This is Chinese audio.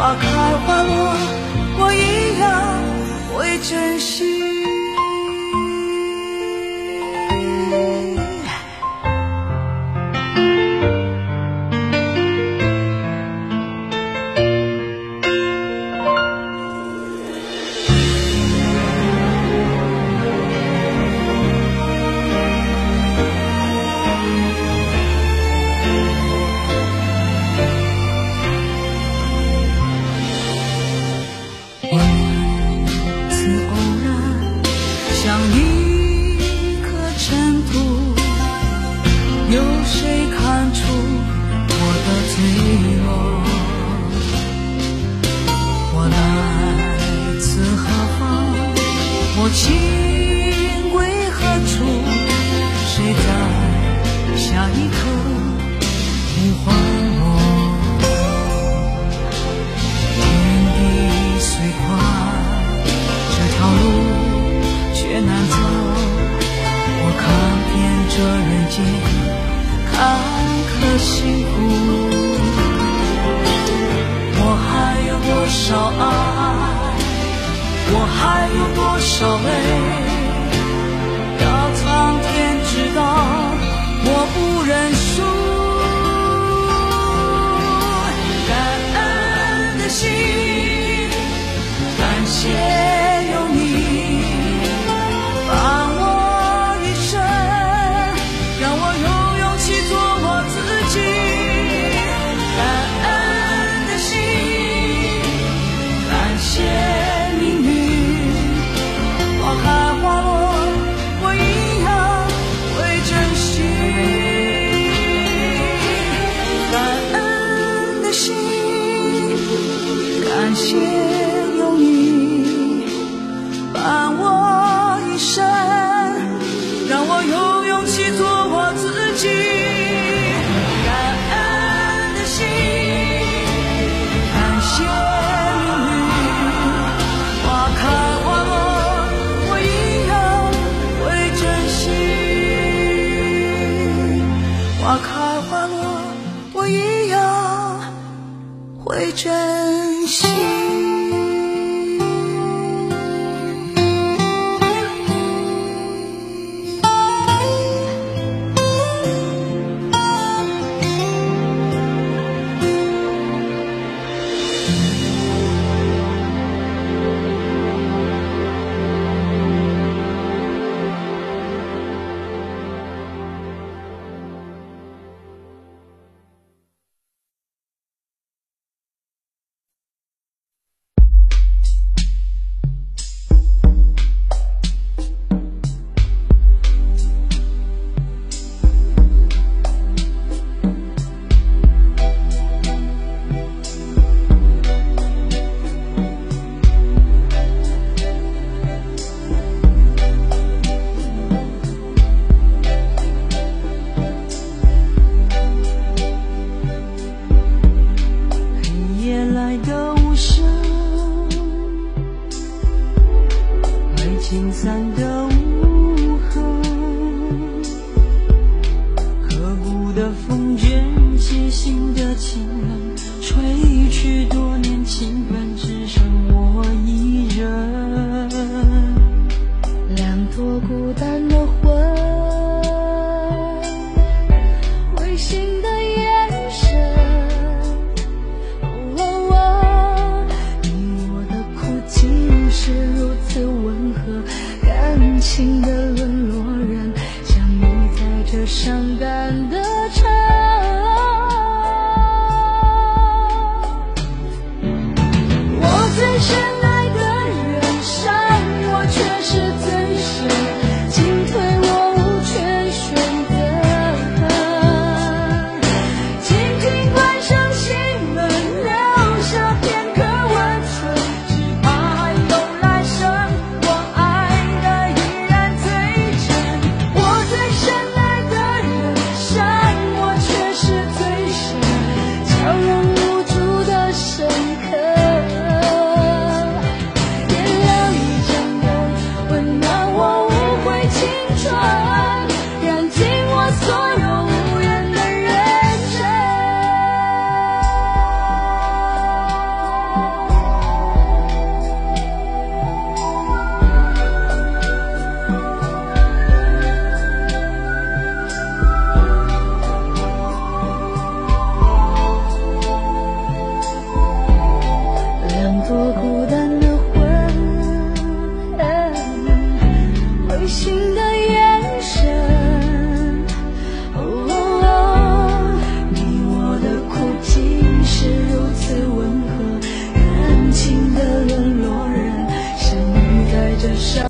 花开花落我一样会珍惜无所谓。会珍惜的风卷起心的情郎，吹去多年情。看得差